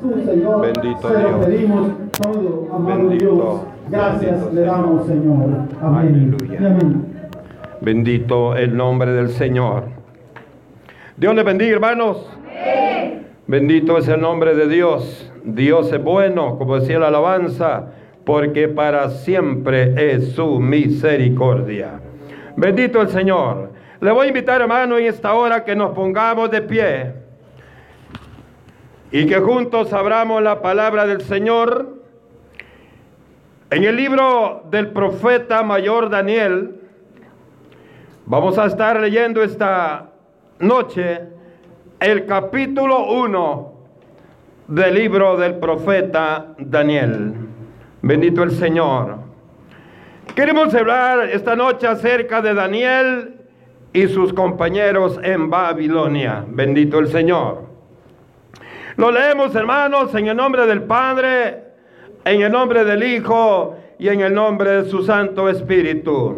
Bendito lo pedimos todo, amado Dios. Gracias le damos, Señor. Amén. Amén. Bendito el nombre del Señor. Dios le bendiga, hermanos. Bendito es el nombre de Dios. Dios es bueno, como decía la alabanza, porque para siempre es su misericordia. Bendito el Señor. Le voy a invitar, hermano, en esta hora que nos pongamos de pie y que juntos abramos la palabra del Señor. En el libro del profeta mayor Daniel, vamos a estar leyendo esta noche el capítulo 1 del libro del profeta Daniel. Bendito el Señor. Queremos hablar esta noche acerca de Daniel y sus compañeros en Babilonia. Bendito el Señor. Lo leemos, hermanos, en el nombre del Padre, en el nombre del Hijo y en el nombre de su Santo Espíritu.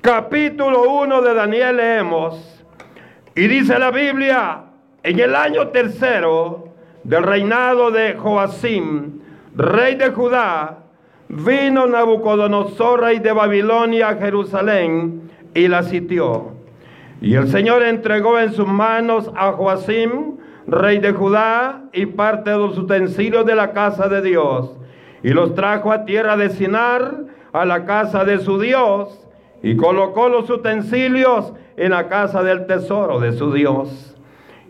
Capítulo 1 de Daniel leemos. Y dice la Biblia, en el año tercero del reinado de Joacim, rey de Judá, vino Nabucodonosor, rey de Babilonia, a Jerusalén y la sitió. Y el Señor entregó en sus manos a Joacim, rey de Judá, y parte de los utensilios de la casa de Dios, y los trajo a tierra de Sinar, a la casa de su Dios, y colocó los utensilios en la casa del tesoro de su Dios.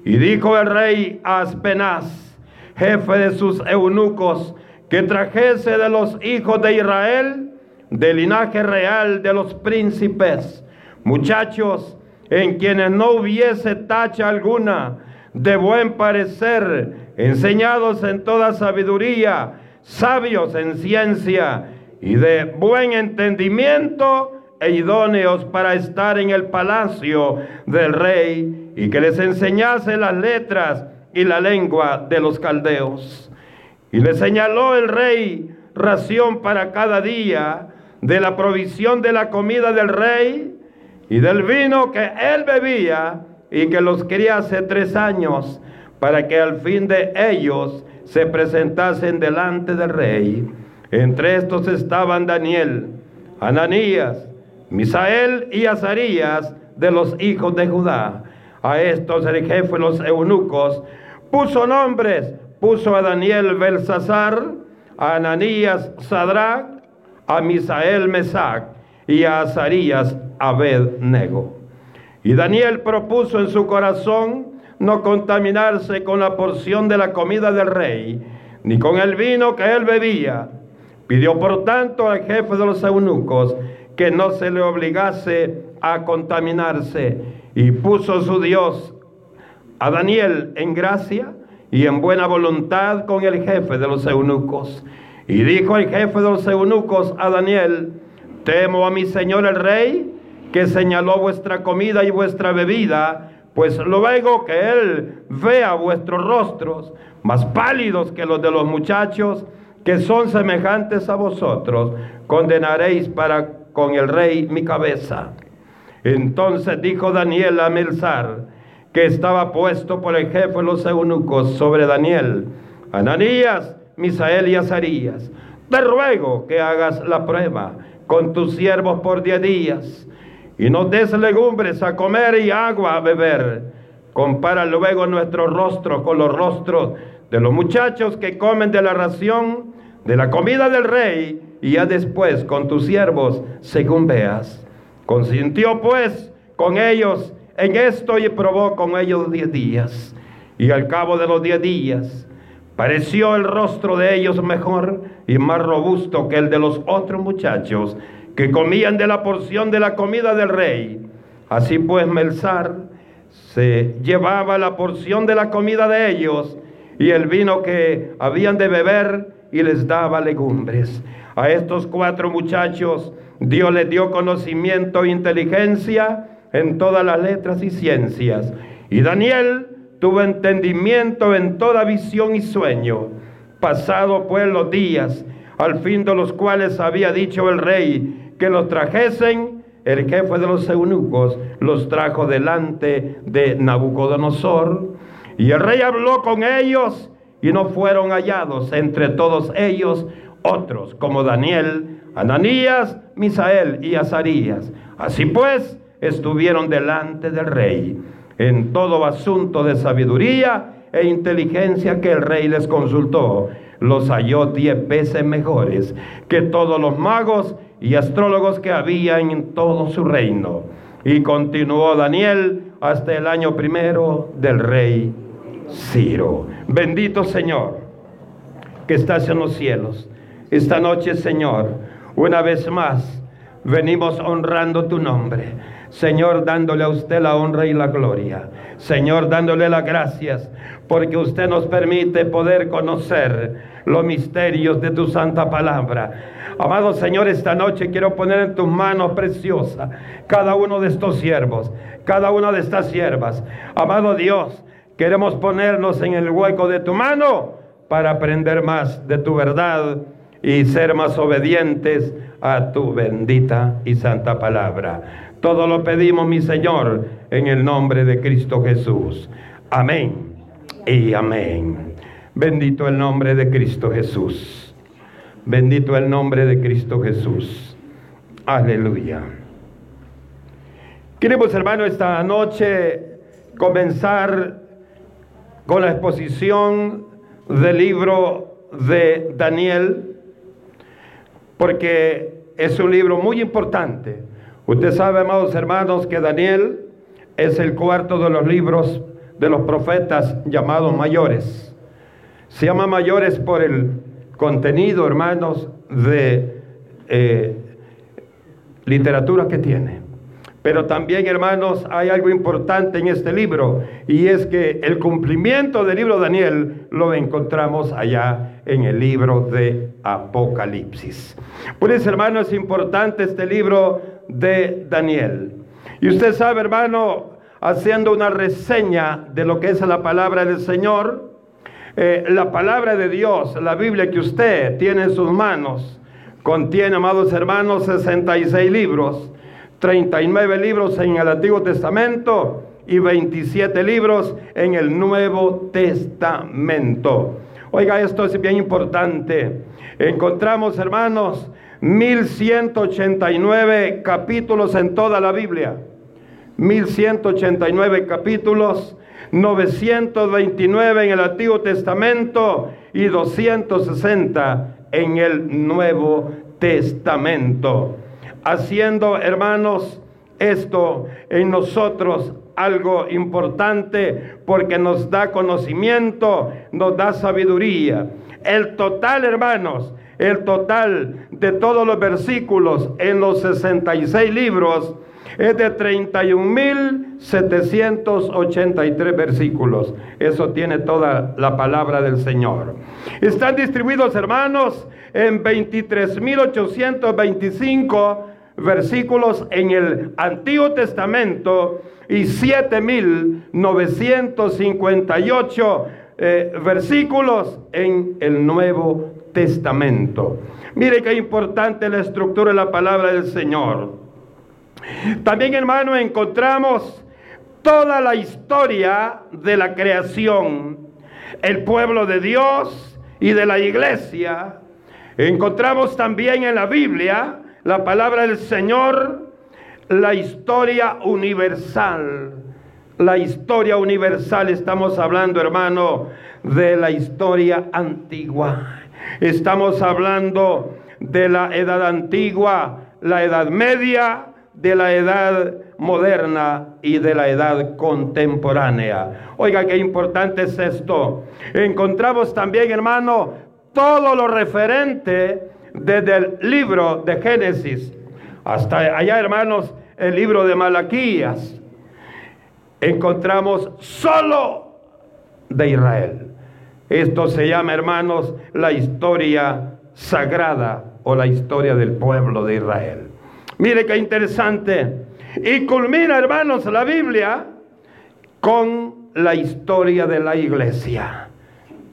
Y dijo el rey a Aspenaz, jefe de sus eunucos, que trajese de los hijos de Israel, del linaje real de los príncipes, muchachos en quienes no hubiese tacha alguna, de buen parecer, enseñados en toda sabiduría, sabios en ciencia y de buen entendimiento e idóneos para estar en el palacio del rey y que les enseñase las letras y la lengua de los caldeos. Y le señaló el rey ración para cada día de la provisión de la comida del rey y del vino que él bebía y que los criase tres años para que al fin de ellos se presentasen delante del rey. Entre estos estaban Daniel, Ananías, Misael y Azarías de los hijos de Judá. A estos el jefe de los eunucos puso nombres, puso a Daniel Belsasar, a Ananías Sadrach, a Misael Mesac y a Azarías Abednego. Y Daniel propuso en su corazón no contaminarse con la porción de la comida del rey, ni con el vino que él bebía. Pidió por tanto al jefe de los eunucos que no se le obligase a contaminarse y puso su Dios a Daniel en gracia y en buena voluntad con el jefe de los eunucos. Y dijo el jefe de los eunucos a Daniel, temo a mi señor el rey, que señaló vuestra comida y vuestra bebida, pues luego que él vea vuestros rostros más pálidos que los de los muchachos que son semejantes a vosotros, condenaréis para con el rey mi cabeza. Entonces dijo Daniel a Melzar, que estaba puesto por el jefe de los eunucos sobre Daniel, Ananías, Misael y Azarías, te ruego que hagas la prueba con tus siervos por diez días y nos des legumbres a comer y agua a beber. Compara luego nuestro rostro con los rostros de los muchachos que comen de la ración, de la comida del rey, y ya después con tus siervos, según veas. Consintió pues con ellos en esto y probó con ellos diez días. Y al cabo de los diez días, pareció el rostro de ellos mejor y más robusto que el de los otros muchachos que comían de la porción de la comida del rey. Así pues, Melzar se llevaba la porción de la comida de ellos y el vino que habían de beber y les daba legumbres. A estos cuatro muchachos Dios les dio conocimiento e inteligencia en todas las letras y ciencias. Y Daniel tuvo entendimiento en toda visión y sueño. Pasado pues los días, al fin de los cuales había dicho el rey, que los trajesen, el jefe de los eunucos los trajo delante de Nabucodonosor. Y el rey habló con ellos y no fueron hallados entre todos ellos otros, como Daniel, Ananías, Misael y Azarías. Así pues, estuvieron delante del rey en todo asunto de sabiduría e inteligencia que el rey les consultó. Los halló diez veces mejores que todos los magos y astrólogos que había en todo su reino. Y continuó Daniel hasta el año primero del rey Ciro. Bendito Señor, que estás en los cielos. Esta noche, Señor, una vez más, venimos honrando tu nombre. Señor, dándole a usted la honra y la gloria. Señor, dándole las gracias porque usted nos permite poder conocer los misterios de tu santa palabra. Amado Señor, esta noche quiero poner en tus manos preciosas cada uno de estos siervos, cada una de estas siervas. Amado Dios, queremos ponernos en el hueco de tu mano para aprender más de tu verdad y ser más obedientes a tu bendita y santa palabra. Todo lo pedimos, mi Señor, en el nombre de Cristo Jesús. Amén y amén. Bendito el nombre de Cristo Jesús. Bendito el nombre de Cristo Jesús. Aleluya. Queremos, hermano, esta noche comenzar con la exposición del libro de Daniel, porque es un libro muy importante. Usted sabe, amados hermanos, que Daniel es el cuarto de los libros de los profetas llamados mayores. Se llama mayores por el contenido, hermanos, de eh, literatura que tiene. Pero también, hermanos, hay algo importante en este libro y es que el cumplimiento del libro de Daniel lo encontramos allá en el libro de Apocalipsis. Por eso, hermano, es importante este libro de Daniel. Y usted sabe, hermano, haciendo una reseña de lo que es la palabra del Señor, eh, la palabra de Dios, la Biblia que usted tiene en sus manos, contiene, amados hermanos, 66 libros, 39 libros en el Antiguo Testamento y 27 libros en el Nuevo Testamento. Oiga, esto es bien importante. Encontramos, hermanos, 1189 capítulos en toda la Biblia. 1189 capítulos 929 en el Antiguo Testamento y 260 en el Nuevo Testamento. Haciendo, hermanos, esto en nosotros algo importante porque nos da conocimiento, nos da sabiduría. El total, hermanos, el total de todos los versículos en los 66 libros es de 31.783 versículos. Eso tiene toda la palabra del Señor. Están distribuidos, hermanos, en 23.825 versículos en el Antiguo Testamento y 7.958 eh, versículos en el Nuevo Testamento. Mire qué importante la estructura de la palabra del Señor. También, hermano, encontramos toda la historia de la creación, el pueblo de Dios y de la iglesia. Encontramos también en la Biblia la palabra del Señor, la historia universal. La historia universal, estamos hablando, hermano, de la historia antigua. Estamos hablando de la edad antigua, la edad media, de la edad moderna y de la edad contemporánea. Oiga, qué importante es esto. Encontramos también, hermano, todo lo referente desde el libro de Génesis hasta allá, hermanos, el libro de Malaquías. Encontramos solo de Israel. Esto se llama, hermanos, la historia sagrada o la historia del pueblo de Israel. Mire qué interesante. Y culmina, hermanos, la Biblia con la historia de la iglesia.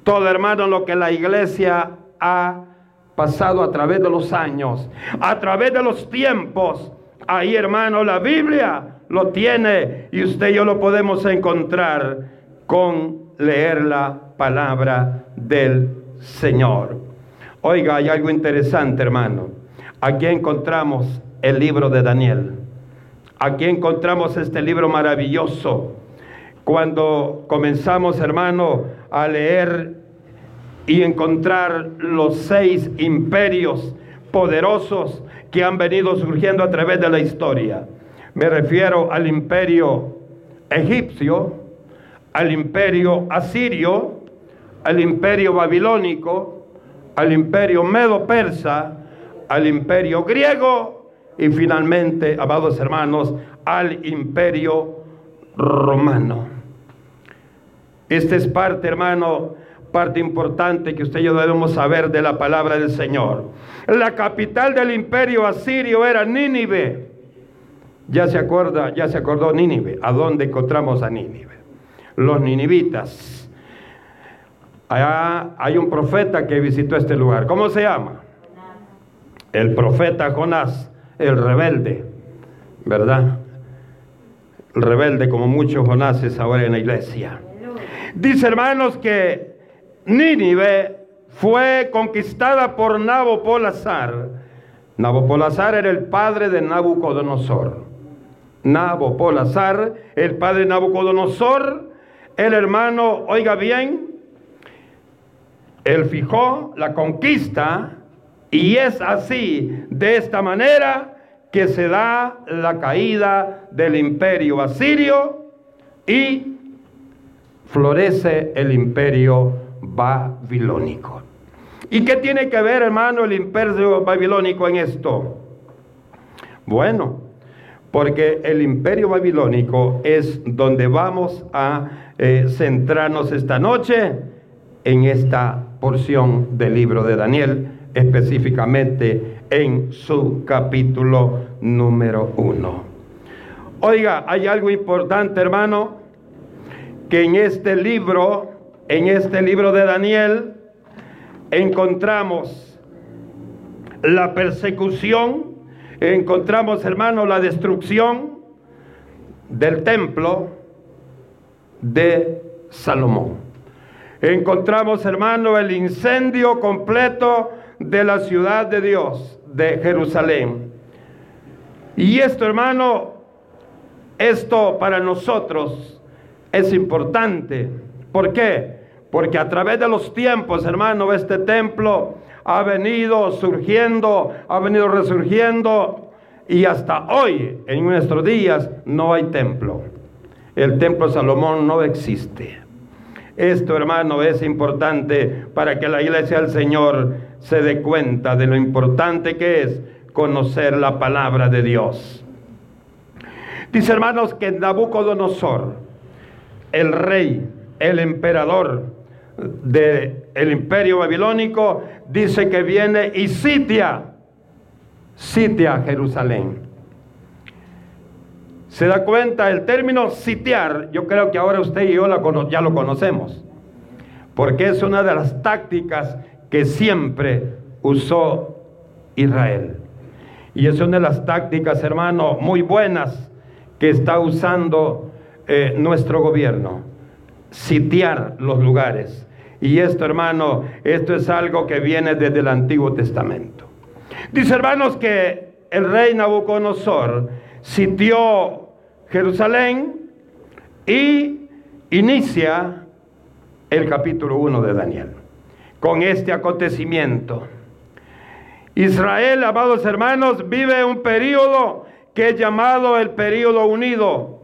Todo, hermano, lo que la iglesia ha pasado a través de los años, a través de los tiempos. Ahí, hermano, la Biblia lo tiene y usted y yo lo podemos encontrar con leerla palabra del Señor. Oiga, hay algo interesante, hermano. Aquí encontramos el libro de Daniel. Aquí encontramos este libro maravilloso. Cuando comenzamos, hermano, a leer y encontrar los seis imperios poderosos que han venido surgiendo a través de la historia. Me refiero al imperio egipcio, al imperio asirio, al imperio babilónico, al imperio medo-persa, al imperio griego y finalmente, amados hermanos, al imperio romano. Esta es parte, hermano, parte importante que usted y yo debemos saber de la palabra del Señor. La capital del imperio asirio era Nínive. Ya se acuerda, ya se acordó Nínive. ¿A dónde encontramos a Nínive? Los ninivitas. Allá hay un profeta que visitó este lugar. ¿Cómo se llama? El profeta Jonás, el rebelde, ¿verdad? El rebelde como muchos Jonases ahora en la iglesia. Dice hermanos que Nínive fue conquistada por Nabopolazar. Nabopolazar era el padre de Nabucodonosor. Nabopolazar, el padre de Nabucodonosor, el hermano, oiga bien, él fijó la conquista y es así, de esta manera, que se da la caída del imperio asirio y florece el imperio babilónico. ¿Y qué tiene que ver, hermano, el imperio babilónico en esto? Bueno, porque el imperio babilónico es donde vamos a eh, centrarnos esta noche en esta porción del libro de Daniel, específicamente en su capítulo número uno. Oiga, hay algo importante, hermano, que en este libro, en este libro de Daniel, encontramos la persecución, encontramos, hermano, la destrucción del templo de Salomón. Encontramos, hermano, el incendio completo de la ciudad de Dios, de Jerusalén. Y esto, hermano, esto para nosotros es importante. ¿Por qué? Porque a través de los tiempos, hermano, este templo ha venido surgiendo, ha venido resurgiendo y hasta hoy, en nuestros días, no hay templo. El templo de Salomón no existe. Esto, hermano, es importante para que la iglesia del Señor se dé cuenta de lo importante que es conocer la palabra de Dios. Dice, hermanos, que Nabucodonosor, el rey, el emperador, del imperio babilónico, dice que viene y sitia, sitia Jerusalén. ¿Se da cuenta? El término sitiar, yo creo que ahora usted y yo ya lo conocemos, porque es una de las tácticas que siempre usó Israel. Y es una de las tácticas, hermano, muy buenas que está usando eh, nuestro gobierno. Sitiar los lugares. Y esto, hermano, esto es algo que viene desde el Antiguo Testamento. Dice, hermanos, que el rey Nabucodonosor sitió Jerusalén y inicia el capítulo 1 de Daniel con este acontecimiento. Israel, amados hermanos, vive un periodo que es llamado el periodo unido,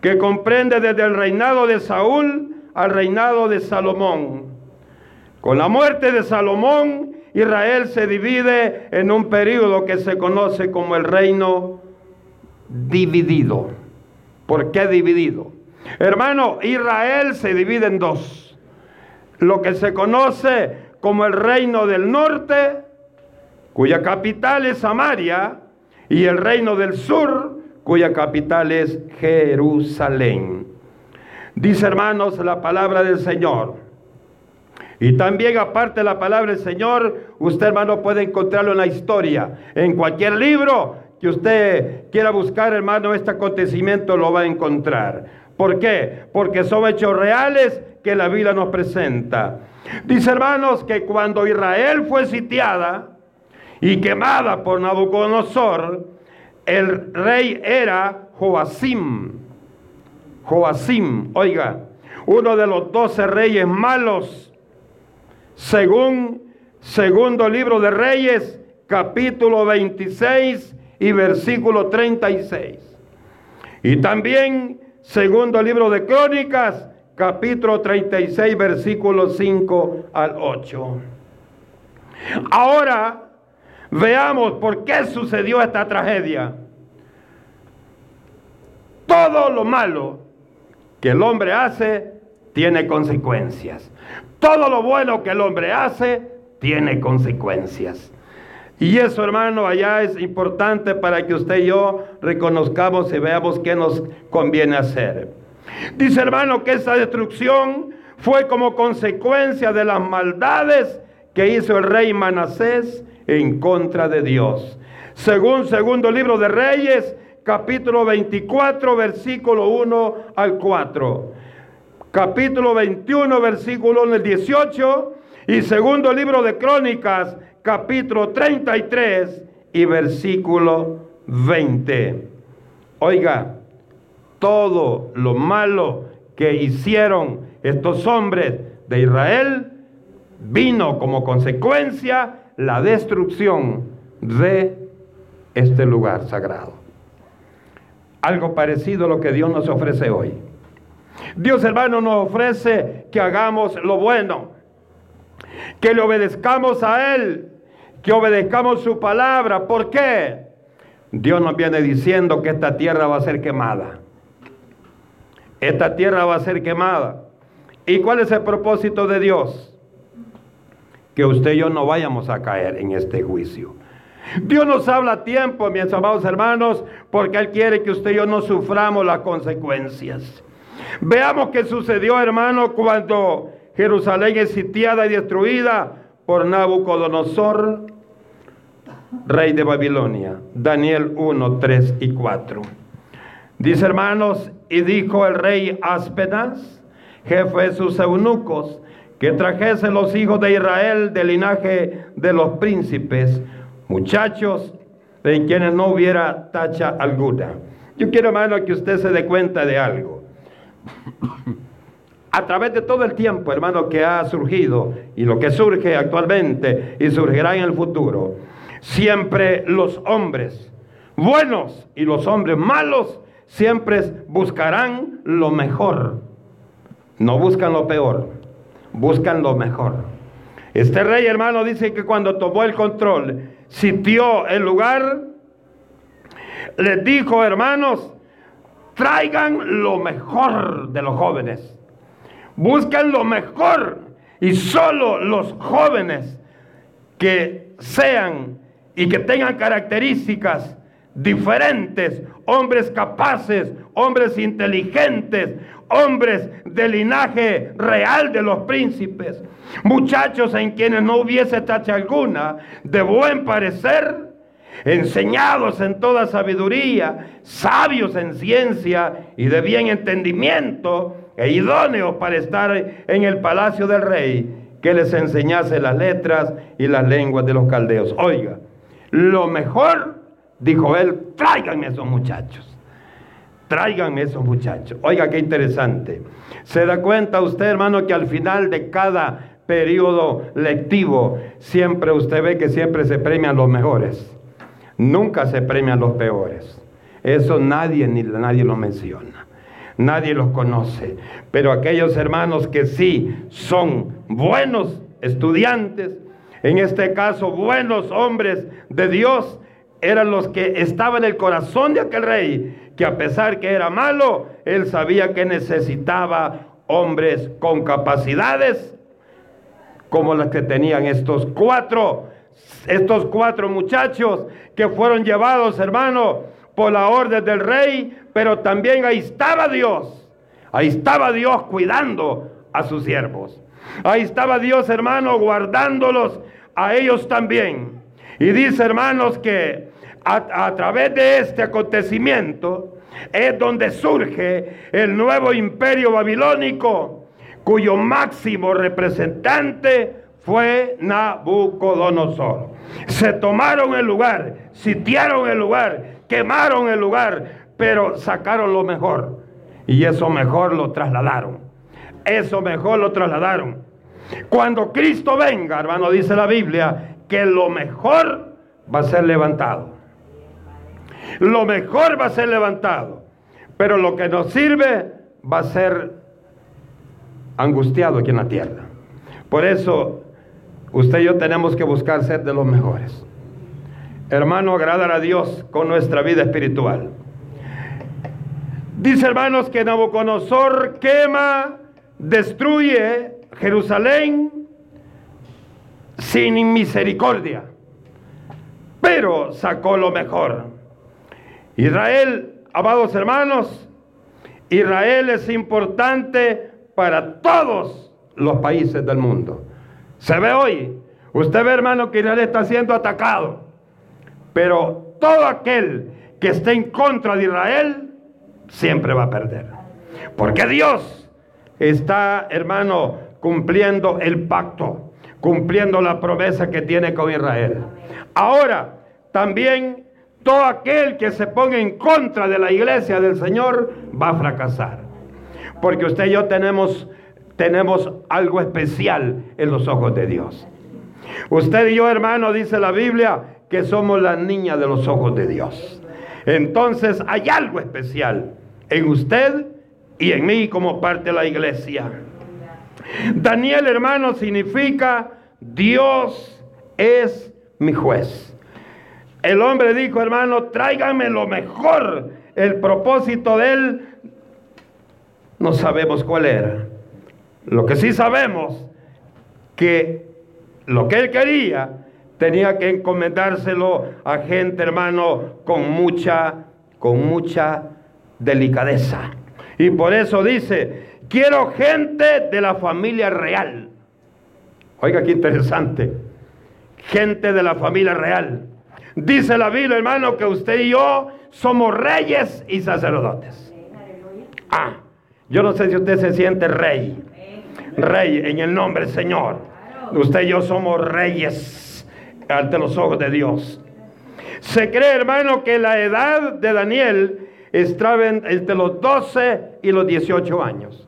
que comprende desde el reinado de Saúl al reinado de Salomón. Con la muerte de Salomón, Israel se divide en un periodo que se conoce como el reino dividido. ¿Por qué dividido? Hermano, Israel se divide en dos. Lo que se conoce como el reino del norte, cuya capital es Samaria, y el reino del sur, cuya capital es Jerusalén. Dice hermanos la palabra del Señor. Y también aparte de la palabra del Señor, usted hermano puede encontrarlo en la historia. En cualquier libro que usted quiera buscar, hermano, este acontecimiento lo va a encontrar. ¿Por qué? Porque son hechos reales que la Biblia nos presenta. Dice hermanos que cuando Israel fue sitiada y quemada por Nabucodonosor, el rey era Joacim. Joacim, oiga, uno de los doce reyes malos, según segundo libro de Reyes, capítulo 26 y versículo 36. Y también segundo libro de Crónicas, capítulo 36, versículo 5 al 8. Ahora veamos por qué sucedió esta tragedia. Todo lo malo que el hombre hace tiene consecuencias. Todo lo bueno que el hombre hace tiene consecuencias. Y eso, hermano, allá es importante para que usted y yo reconozcamos y veamos qué nos conviene hacer. Dice, hermano, que esa destrucción fue como consecuencia de las maldades que hizo el rey Manasés en contra de Dios. Según segundo libro de Reyes, capítulo 24, versículo 1 al 4. Capítulo 21, versículo 1 al 18. Y segundo libro de Crónicas, capítulo 33 y versículo 20. Oiga, todo lo malo que hicieron estos hombres de Israel vino como consecuencia la destrucción de este lugar sagrado. Algo parecido a lo que Dios nos ofrece hoy. Dios hermano nos ofrece que hagamos lo bueno, que le obedezcamos a Él, que obedezcamos su palabra. ¿Por qué? Dios nos viene diciendo que esta tierra va a ser quemada. Esta tierra va a ser quemada. ¿Y cuál es el propósito de Dios? Que usted y yo no vayamos a caer en este juicio. Dios nos habla a tiempo, mis amados hermanos, porque Él quiere que usted y yo no suframos las consecuencias. Veamos qué sucedió, hermano, cuando Jerusalén es sitiada y destruida por Nabucodonosor, rey de Babilonia. Daniel 1, 3 y 4. Dice hermanos, y dijo el rey Áspenas, jefe de sus eunucos, que trajese los hijos de Israel del linaje de los príncipes, muchachos en quienes no hubiera tacha alguna. Yo quiero, hermano, que usted se dé cuenta de algo a través de todo el tiempo, hermano, que ha surgido y lo que surge actualmente y surgirá en el futuro, siempre los hombres buenos y los hombres malos siempre buscarán lo mejor. No buscan lo peor, buscan lo mejor. Este rey, hermano, dice que cuando tomó el control, sitió el lugar, les dijo, hermanos, traigan lo mejor de los jóvenes buscan lo mejor y solo los jóvenes que sean y que tengan características diferentes, hombres capaces, hombres inteligentes, hombres de linaje real de los príncipes, muchachos en quienes no hubiese tacha alguna, de buen parecer, enseñados en toda sabiduría, sabios en ciencia y de bien entendimiento, e idóneos para estar en el palacio del rey, que les enseñase las letras y las lenguas de los caldeos. Oiga, lo mejor, dijo él, tráiganme esos muchachos. Tráiganme esos muchachos. Oiga, qué interesante. ¿Se da cuenta usted, hermano, que al final de cada periodo lectivo, siempre usted ve que siempre se premian los mejores? Nunca se premian los peores. Eso nadie ni nadie lo menciona nadie los conoce. Pero aquellos hermanos que sí son buenos estudiantes, en este caso buenos hombres de Dios, eran los que estaban en el corazón de aquel rey, que a pesar que era malo, él sabía que necesitaba hombres con capacidades como las que tenían estos cuatro, estos cuatro muchachos que fueron llevados, hermano, por la orden del rey, pero también ahí estaba Dios. Ahí estaba Dios cuidando a sus siervos. Ahí estaba Dios, hermano, guardándolos a ellos también. Y dice, hermanos, que a, través de este acontecimiento es donde surge el nuevo imperio babilónico cuyo máximo representante fue Nabucodonosor. Se tomaron el lugar, sitiaron el lugar, quemaron el lugar, pero sacaron lo mejor. Y eso mejor lo trasladaron. Eso mejor lo trasladaron. Cuando Cristo venga, hermano, dice la Biblia, que lo mejor va a ser levantado. Lo mejor va a ser levantado. Pero lo que nos sirve va a ser angustiado aquí en la tierra. Por eso, usted y yo tenemos que buscar ser de los mejores. Hermano, agradar a Dios con nuestra vida espiritual. Dice hermanos que Nabucodonosor quema, destruye Jerusalén sin misericordia, pero sacó lo mejor. Israel, amados hermanos, Israel es importante para todos los países del mundo. Se ve hoy, usted ve hermano que Israel está siendo atacado, pero todo aquel que esté en contra de Israel siempre va a perder. Porque Dios está, hermano, cumpliendo el pacto, cumpliendo la promesa que tiene con Israel. Ahora, también todo aquel que se ponga en contra de la iglesia del Señor va a fracasar. Porque usted y yo tenemos, tenemos algo especial en los ojos de Dios. Usted y yo, hermano, dice la Biblia, que somos la niña de los ojos de Dios. Entonces hay algo especial en usted y en mí como parte de la iglesia. Daniel, hermano, significa Dios es mi juez. El hombre dijo, hermano, tráigame lo mejor. El propósito de él no sabemos cuál era. Lo que sí sabemos que lo que él quería tenía que encomendárselo a gente, hermano, con mucha, con mucha delicadeza. Y por eso dice, quiero gente de la familia real. Oiga, qué interesante. Gente de la familia real. Dice la Biblia, hermano, que usted y yo somos reyes y sacerdotes. Ah, yo no sé si usted se siente rey. Rey en el nombre del Señor. Usted y yo somos reyes ante los ojos de Dios. Se cree, hermano, que la edad de Daniel estaban entre los 12 y los 18 años.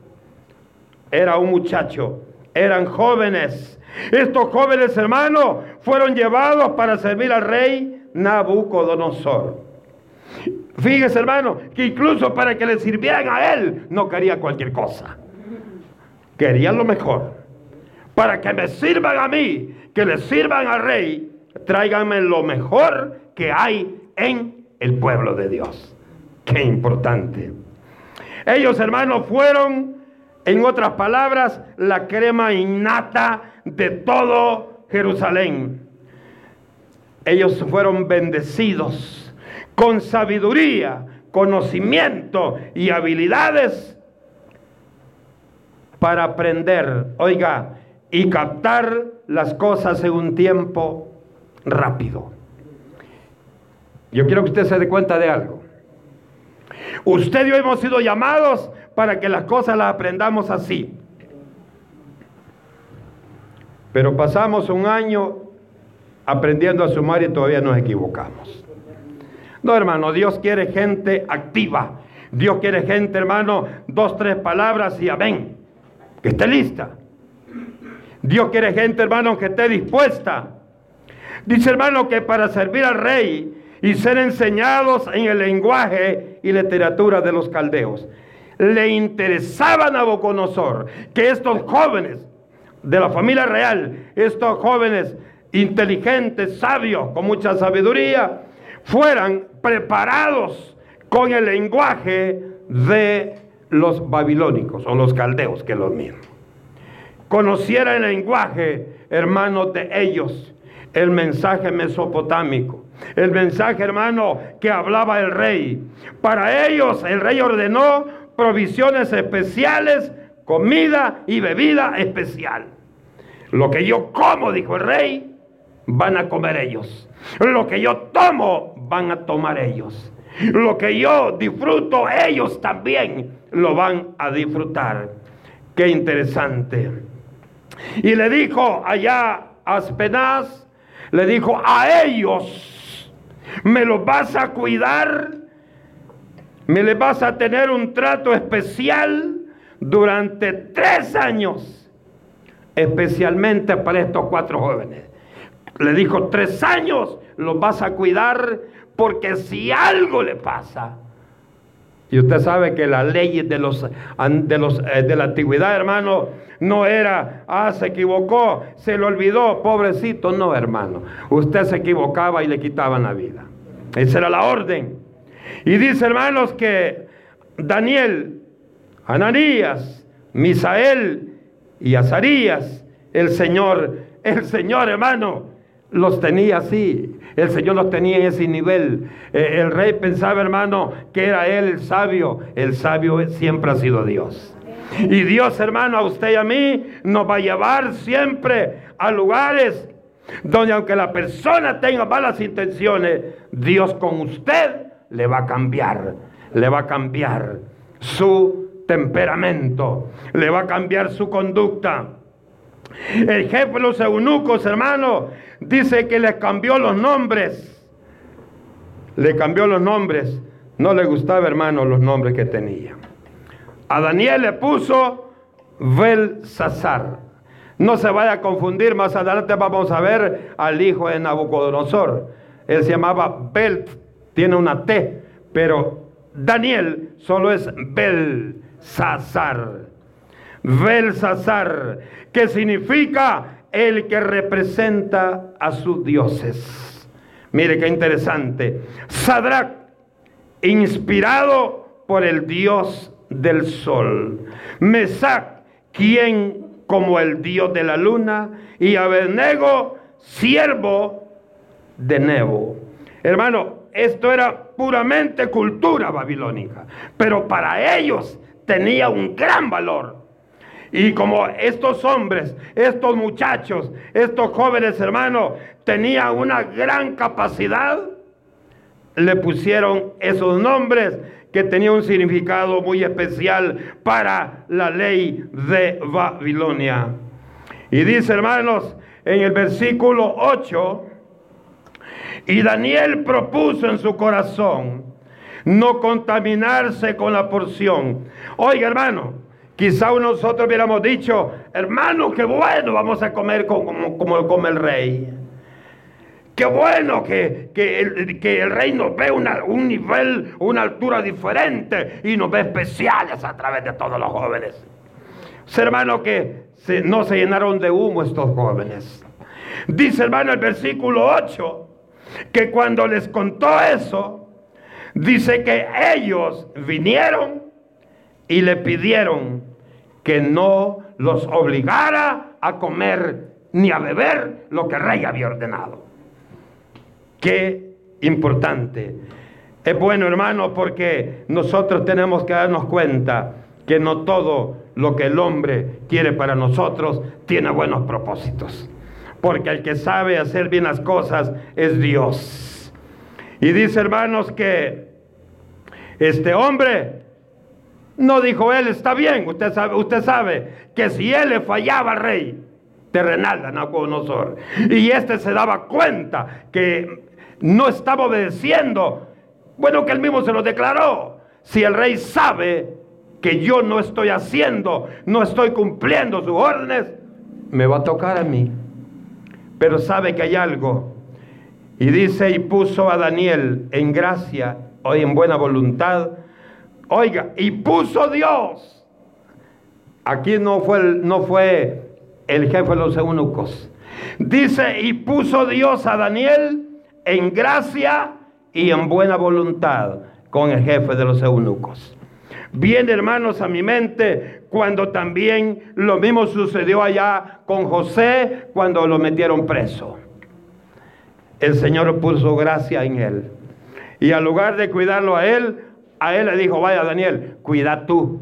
Era un muchacho, eran jóvenes. Estos jóvenes hermanos fueron llevados para servir al rey Nabucodonosor. Fíjese hermano, que incluso para que le sirvieran a él no quería cualquier cosa. Querían lo mejor. Para que me sirvan a mí, que le sirvan al rey, tráiganme lo mejor que hay en el pueblo de Dios. Qué importante. Ellos, hermanos, fueron, en otras palabras, la crema innata de todo Jerusalén. Ellos fueron bendecidos con sabiduría, conocimiento y habilidades para aprender, oiga, y captar las cosas en un tiempo rápido. Yo quiero que usted se dé cuenta de algo. Usted y yo hemos sido llamados para que las cosas las aprendamos así. Pero pasamos un año aprendiendo a sumar y todavía nos equivocamos. No, hermano, Dios quiere gente activa. Dios quiere gente, hermano, dos, tres palabras y amén. Que esté lista. Dios quiere gente, hermano, que esté dispuesta. Dice, hermano, que para servir al rey y ser enseñados en el lenguaje y literatura de los caldeos. Le interesaba a Nabucodonosor que estos jóvenes de la familia real, estos jóvenes inteligentes, sabios, con mucha sabiduría, fueran preparados con el lenguaje de los babilónicos o los caldeos, que los mismos. Conociera el lenguaje, hermanos, de ellos, el mensaje mesopotámico el mensaje, hermano, que hablaba el rey. Para ellos el rey ordenó provisiones especiales, comida y bebida especial. Lo que yo como, dijo el rey, van a comer ellos. Lo que yo tomo, van a tomar ellos. Lo que yo disfruto, ellos también lo van a disfrutar. Qué interesante. Y le dijo allá a Aspenaz, le dijo, a ellos me los vas a cuidar, me les vas a tener un trato especial durante tres años, especialmente para estos cuatro jóvenes. Le dijo, tres años los vas a cuidar porque si algo le pasa, y usted sabe que la ley de, los, de, los, eh, de la antigüedad, hermano, no era, ah, se equivocó, se le olvidó, pobrecito. No, hermano. Usted se equivocaba y le quitaban la vida. Esa era la orden. Y dice, hermanos, que Daniel, Ananías, Misael y Azarías, el Señor, el Señor, hermano, los tenía así. El Señor los tenía en ese nivel. Eh, el rey pensaba, hermano, que era él el sabio. El sabio siempre ha sido Dios. Y Dios, hermano, a usted y a mí nos va a llevar siempre a lugares donde aunque la persona tenga malas intenciones, Dios con usted le va a cambiar. Le va a cambiar su temperamento. Le va a cambiar su conducta. El jefe de los eunucos, hermano, dice que le cambió los nombres. Le cambió los nombres. No le gustaba, hermano, los nombres que tenía. A Daniel le puso Belsasar. No se vaya a confundir, más adelante vamos a ver al hijo de Nabucodonosor. Él se llamaba Belt, tiene una T, pero Daniel solo es Belsasar. Belsasar, que significa el que representa a sus dioses. Mire qué interesante. Sadrach, inspirado por el dios del sol. Mesac, quien como el dios de la luna. Y Abednego, siervo de Nebo. Hermano, esto era puramente cultura babilónica, pero para ellos tenía un gran valor. Y como estos hombres, estos muchachos, estos jóvenes hermanos tenían una gran capacidad, le pusieron esos nombres que tenían un significado muy especial para la ley de Babilonia. Y dice, hermanos, en el versículo 8, y Daniel propuso en su corazón no contaminarse con la porción. Oiga, hermano, Quizá nosotros hubiéramos dicho, hermano, qué bueno, vamos a comer como, como come el rey. Qué bueno que, el, que el rey nos ve un nivel, una altura diferente y nos ve especiales a través de todos los jóvenes. hermano, que no se llenaron de humo estos jóvenes. Dice, hermano, el versículo 8, que cuando les contó eso, dice que ellos vinieron y le pidieron que no los obligara a comer ni a beber lo que el rey había ordenado. Qué importante. Es bueno, hermano, porque nosotros tenemos que darnos cuenta que no todo lo que el hombre quiere para nosotros tiene buenos propósitos. Porque el que sabe hacer bien las cosas es Dios. Y dice, hermanos, que este hombre no dijo él, está bien, usted sabe, usted sabe que si él le fallaba al rey terrenal de Nabucodonosor y este se daba cuenta que no estaba obedeciendo, bueno que él mismo se lo declaró. Si el rey sabe que yo no estoy haciendo, no estoy cumpliendo sus órdenes, me va a tocar a mí. Pero sabe que hay algo. Y dice, y puso a Daniel en gracia, hoy en buena voluntad, Oiga, y puso Dios. Aquí no fue el, no fue el jefe de los eunucos. Dice, y puso Dios a Daniel en gracia y en buena voluntad con el jefe de los eunucos. Bien, hermanos, a mi mente cuando también lo mismo sucedió allá con José cuando lo metieron preso. El Señor puso gracia en él. Y al lugar de cuidarlo a él, a él le dijo, vaya Daniel, cuida tú,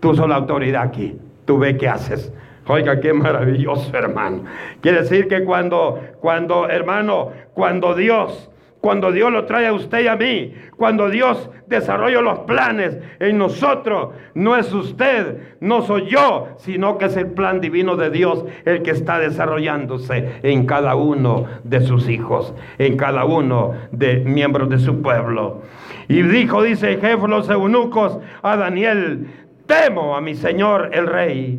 tú sos la autoridad aquí, tú ve qué haces. Oiga, qué maravilloso, hermano. Quiere decir que cuando, cuando, hermano, cuando Dios, cuando Dios lo trae a usted y a mí, cuando Dios desarrolla los planes en nosotros, no es usted, no soy yo, sino que es el plan divino de Dios el que está desarrollándose en cada uno de sus hijos, en cada uno de miembros de su pueblo. Y dijo, dice el jefe los eunucos a Daniel, temo a mi señor el rey,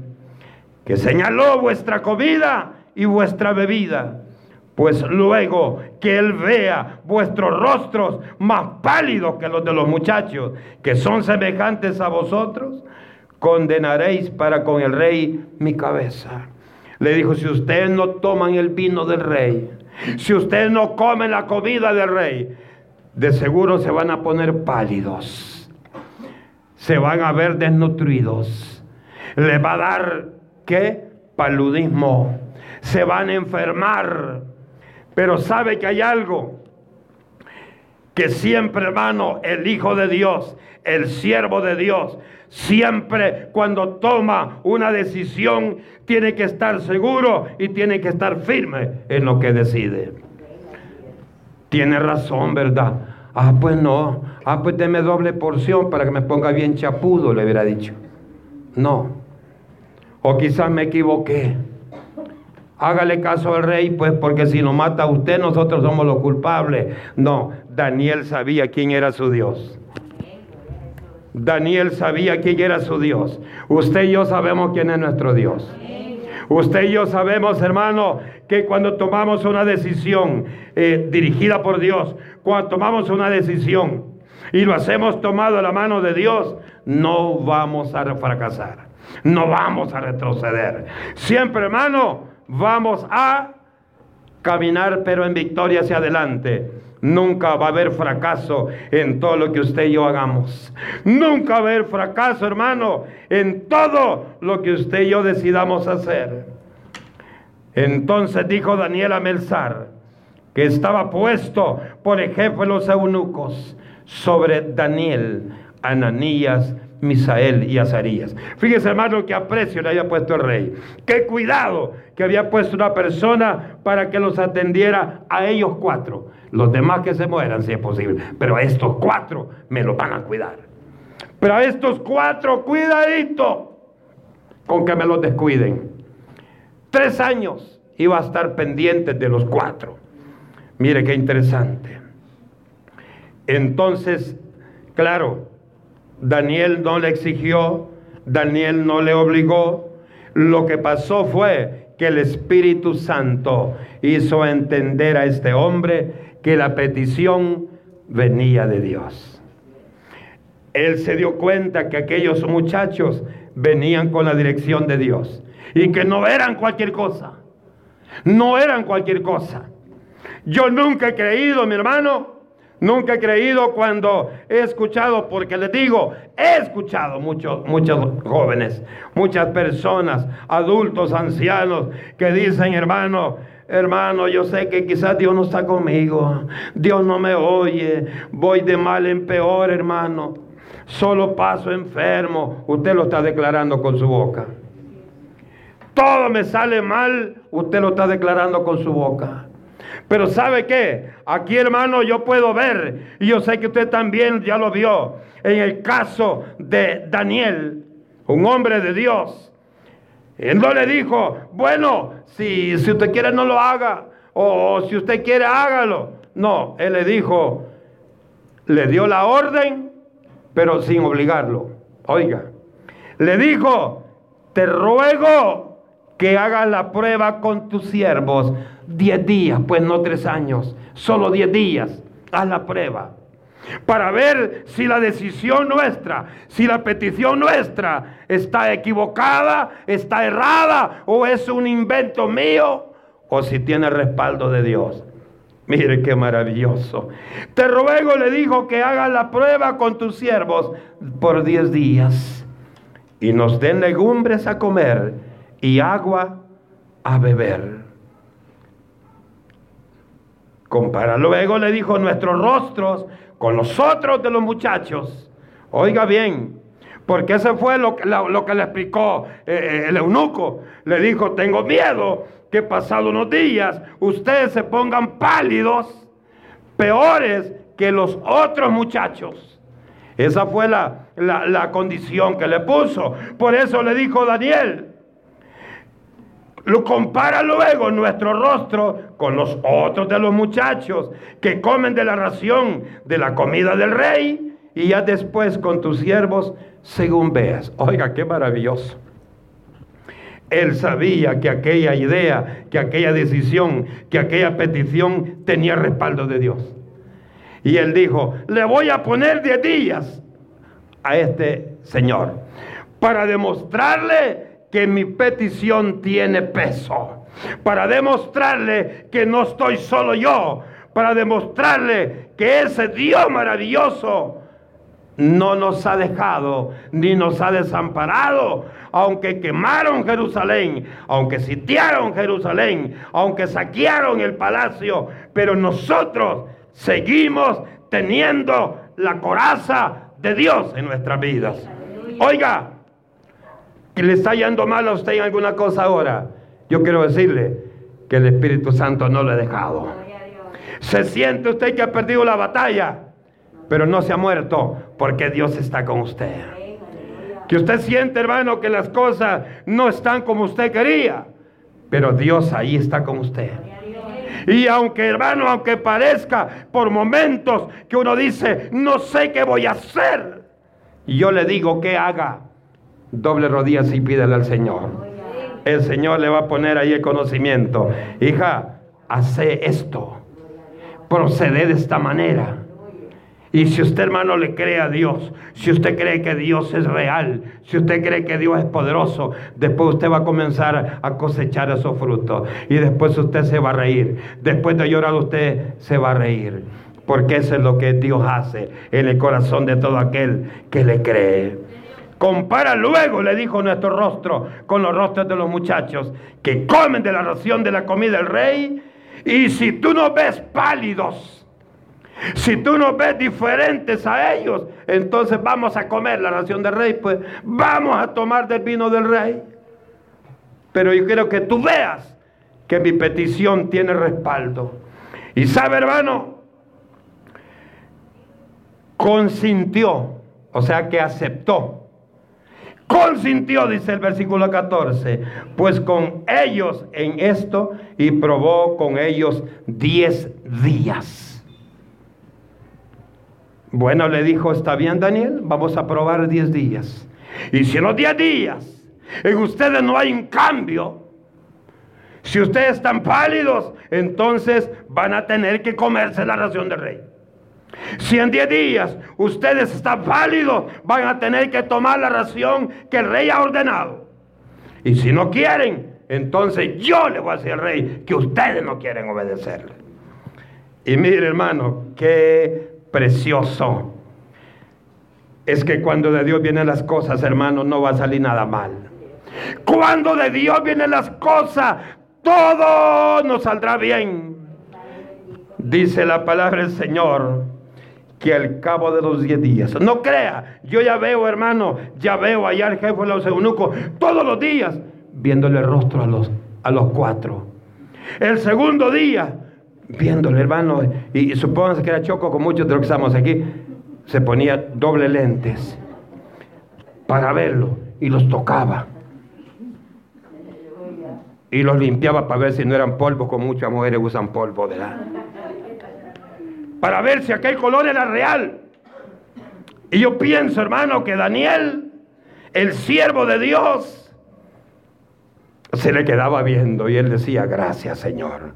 que señaló vuestra comida y vuestra bebida pues luego que Él vea vuestros rostros más pálidos que los de los muchachos, que son semejantes a vosotros, condenaréis para con el rey mi cabeza. Le dijo, si ustedes no toman el vino del rey, si ustedes no comen la comida del rey, de seguro se van a poner pálidos, se van a ver desnutridos, le va a dar, ¿qué? Paludismo, se van a enfermar pero sabe que hay algo que siempre, hermano, el Hijo de Dios, el siervo de Dios, siempre cuando toma una decisión, tiene que estar seguro y tiene que estar firme en lo que decide. Tiene razón, ¿verdad? Ah, pues no. Ah, pues deme doble porción para que me ponga bien chapudo, le hubiera dicho. No. O quizás me equivoqué. Hágale caso al rey, pues, porque si nos mata a usted, nosotros somos los culpables. No, Daniel sabía quién era su Dios. Daniel sabía quién era su Dios. Usted y yo sabemos quién es nuestro Dios. Usted y yo sabemos, hermano, que cuando tomamos una decisión eh, dirigida por Dios, cuando tomamos una decisión y lo hacemos tomado a la mano de Dios, no vamos a fracasar. No vamos a retroceder. Siempre, hermano, vamos a caminar, pero en victoria hacia adelante. Nunca va a haber fracaso en todo lo que usted y yo hagamos. Nunca va a haber fracaso, hermano, en todo lo que usted y yo decidamos hacer. Entonces dijo Daniel a Melzar, que estaba puesto por ejemplo los eunucos, sobre Daniel, Ananías, Misael y Azarías. Fíjese, hermano, que aprecio le había puesto el rey. Qué cuidado que había puesto una persona para que los atendiera a ellos cuatro. Los demás que se mueran, si es posible. Pero a estos cuatro me los van a cuidar. Pero a estos cuatro, cuidadito con que me los descuiden. Tres años iba a estar pendiente de los cuatro. Mire qué interesante. Entonces, claro, Daniel no le exigió, Daniel no le obligó. Lo que pasó fue que el Espíritu Santo hizo entender a este hombre que la petición venía de Dios. Él se dio cuenta que aquellos muchachos venían con la dirección de Dios y que no eran cualquier cosa. No eran cualquier cosa. Yo nunca he creído, mi hermano, Nunca he creído cuando he escuchado, porque les digo, he escuchado muchos, muchos jóvenes, muchas personas, adultos, ancianos, que dicen, hermano, hermano, yo sé que quizás Dios no está conmigo, Dios no me oye, voy de mal en peor, hermano, solo paso enfermo, usted lo está declarando con su boca. Todo me sale mal, usted lo está declarando con su boca. Pero ¿sabe qué? Aquí hermano yo puedo ver, y yo sé que usted también ya lo vio, en el caso de Daniel, un hombre de Dios. Él no le dijo, bueno, si, si usted quiere no lo haga, o, si usted quiere hágalo. No, él le dijo, le dio la orden, pero sin obligarlo. Oiga, le dijo, te ruego que hagas la prueba con tus siervos 10 días, pues no tres años, solo 10 días. Haz la prueba. Para ver si la decisión nuestra, si la petición nuestra está equivocada, está errada o es un invento mío o si tiene respaldo de Dios. Mire qué maravilloso. Te ruego, le dijo, que hagas la prueba con tus siervos por 10 días y nos den legumbres a comer y agua a beber. Compara. Luego le dijo nuestros rostros con los otros de los muchachos. Oiga bien, porque ese fue lo, lo, que le explicó eh, eh, el eunuco. Le dijo, tengo miedo que pasado unos días ustedes se pongan pálidos peores que los otros muchachos. Esa fue la, la, la condición que le puso. Por eso le dijo Daniel, lo compara luego nuestro rostro con los otros de los muchachos que comen de la ración de la comida del rey y ya después con tus siervos según veas. Oiga, qué maravilloso. Él sabía que aquella idea, que aquella decisión, que aquella petición tenía respaldo de Dios. Y él dijo, le voy a poner 10 días a este señor para demostrarle que mi petición tiene peso, para demostrarle que no estoy solo yo, para demostrarle que ese Dios maravilloso no nos ha dejado ni nos ha desamparado, aunque quemaron Jerusalén, aunque sitiaron Jerusalén, aunque saquearon el palacio, pero nosotros seguimos teniendo la coraza de Dios en nuestras vidas. Oiga, que le está yendo mal a usted en alguna cosa ahora, yo quiero decirle que el Espíritu Santo no lo ha dejado. Se siente usted que ha perdido la batalla, pero no se ha muerto porque Dios está con usted. Que usted siente, hermano, que las cosas no están como usted quería, pero Dios ahí está con usted. Y aunque, hermano, aunque parezca por momentos que uno dice, no sé qué voy a hacer, yo le digo que haga. Doble rodillas y pídele al Señor. El Señor le va a poner ahí el conocimiento. Hija, hace esto. Procede de esta manera. Y si usted, hermano, le cree a Dios, si usted cree que Dios es real, si usted cree que Dios es poderoso, después usted va a comenzar a cosechar esos frutos. Y después usted se va a reír. Después de llorar, usted se va a reír. Porque eso es lo que Dios hace en el corazón de todo aquel que le cree. Compara luego, le dijo nuestro rostro, con los rostros de los muchachos que comen de la ración de la comida del rey. Y si tú no ves pálidos, si tú no ves diferentes a ellos, entonces vamos a comer la ración del rey, pues vamos a tomar del vino del rey. Pero yo quiero que tú veas que mi petición tiene respaldo. Y sabe, hermano, consintió, o sea que aceptó consintió, dice el versículo 14, pues con ellos en esto y probó con ellos diez días. Bueno, le dijo, está bien Daniel, vamos a probar diez días. Y si en los diez días en ustedes no hay un cambio, si ustedes están pálidos, entonces van a tener que comerse la ración del rey. Si en 10 días ustedes están válidos, van a tener que tomar la ración que el rey ha ordenado. Y si no quieren, entonces yo le voy a decir al rey que ustedes no quieren obedecerle. Y mire hermano, qué precioso. Es que cuando de Dios vienen las cosas, hermano, no va a salir nada mal. Cuando de Dios vienen las cosas, todo nos saldrá bien. Dice la palabra del Señor que al cabo de los 10 días. No crea, yo ya veo, hermano, ya veo allá al jefe de los eunucos todos los días viéndole el rostro a los, a los cuatro. El segundo día, viéndole, hermano, y, y que era choco con muchos de los que estamos aquí, se ponía doble lentes para verlo y los tocaba. Y los limpiaba para ver si no eran polvo, como muchas mujeres usan polvo, ¿verdad? Para ver si aquel color era real. Y yo pienso, hermano, que Daniel, el siervo de Dios, se le quedaba viendo y él decía, gracias Señor,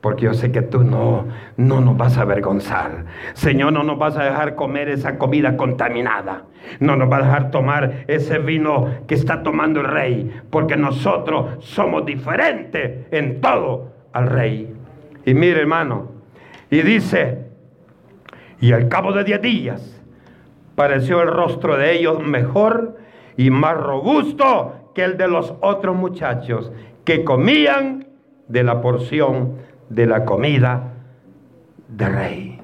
porque yo sé que tú no, no nos vas a avergonzar. Señor, no nos vas a dejar comer esa comida contaminada. No nos vas a dejar tomar ese vino que está tomando el rey, porque nosotros somos diferentes en todo al rey. Y mire, hermano, y dice, y al cabo de diez días pareció el rostro de ellos mejor y más robusto que el de los otros muchachos que comían de la porción de la comida del rey.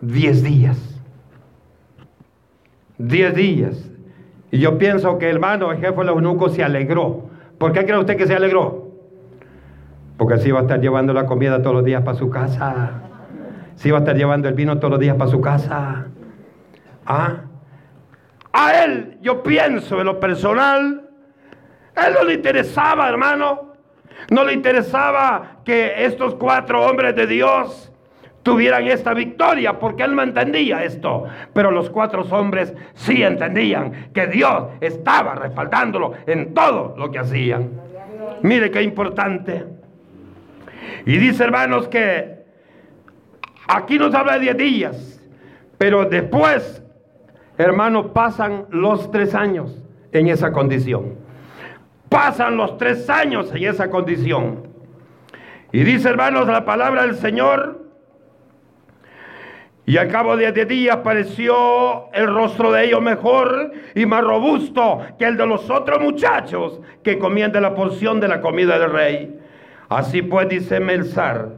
Diez días. Diez días. Y yo pienso que hermano, el jefe de los eunucos se alegró. ¿Por qué cree usted que se alegró? Porque así va a estar llevando la comida todos los días para su casa. Si iba a estar llevando el vino todos los días para su casa. ¿Ah? A él, yo pienso en lo personal, él no le interesaba, hermano, no le interesaba que estos cuatro hombres de Dios tuvieran esta victoria, porque él no entendía esto. Pero los cuatro hombres sí entendían que Dios estaba respaldándolo en todo lo que hacían. Mire qué importante. Y dice, hermanos, que aquí nos habla de 10 días, pero después, hermanos, pasan los tres años en esa condición. Pasan los tres años en esa condición. Y dice, hermanos, la palabra del Señor y al cabo de diez días pareció el rostro de ellos mejor y más robusto que el de los otros muchachos que comían de la porción de la comida del rey. Así pues, dice Melzar,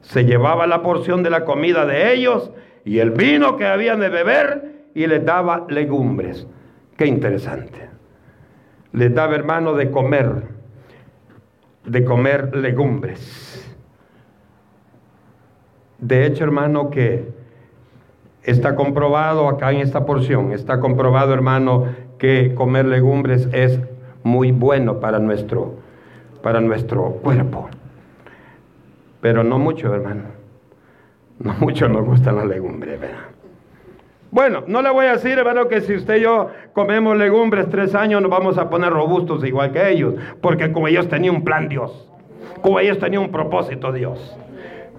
se llevaba la porción de la comida de ellos y el vino que habían de beber y les daba legumbres. Qué interesante. Les daba, hermano, de comer, de comer legumbres. De hecho, hermano, que Está comprobado acá en esta porción, está comprobado hermano que comer legumbres es muy bueno para nuestro, para nuestro cuerpo. Pero no mucho, hermano. No mucho nos gustan las legumbres, ¿verdad? Bueno, no le voy a decir, hermano, que si usted y yo comemos legumbres tres años nos vamos a poner robustos igual que ellos, porque como ellos tenían un plan Dios, como ellos tenían un propósito Dios.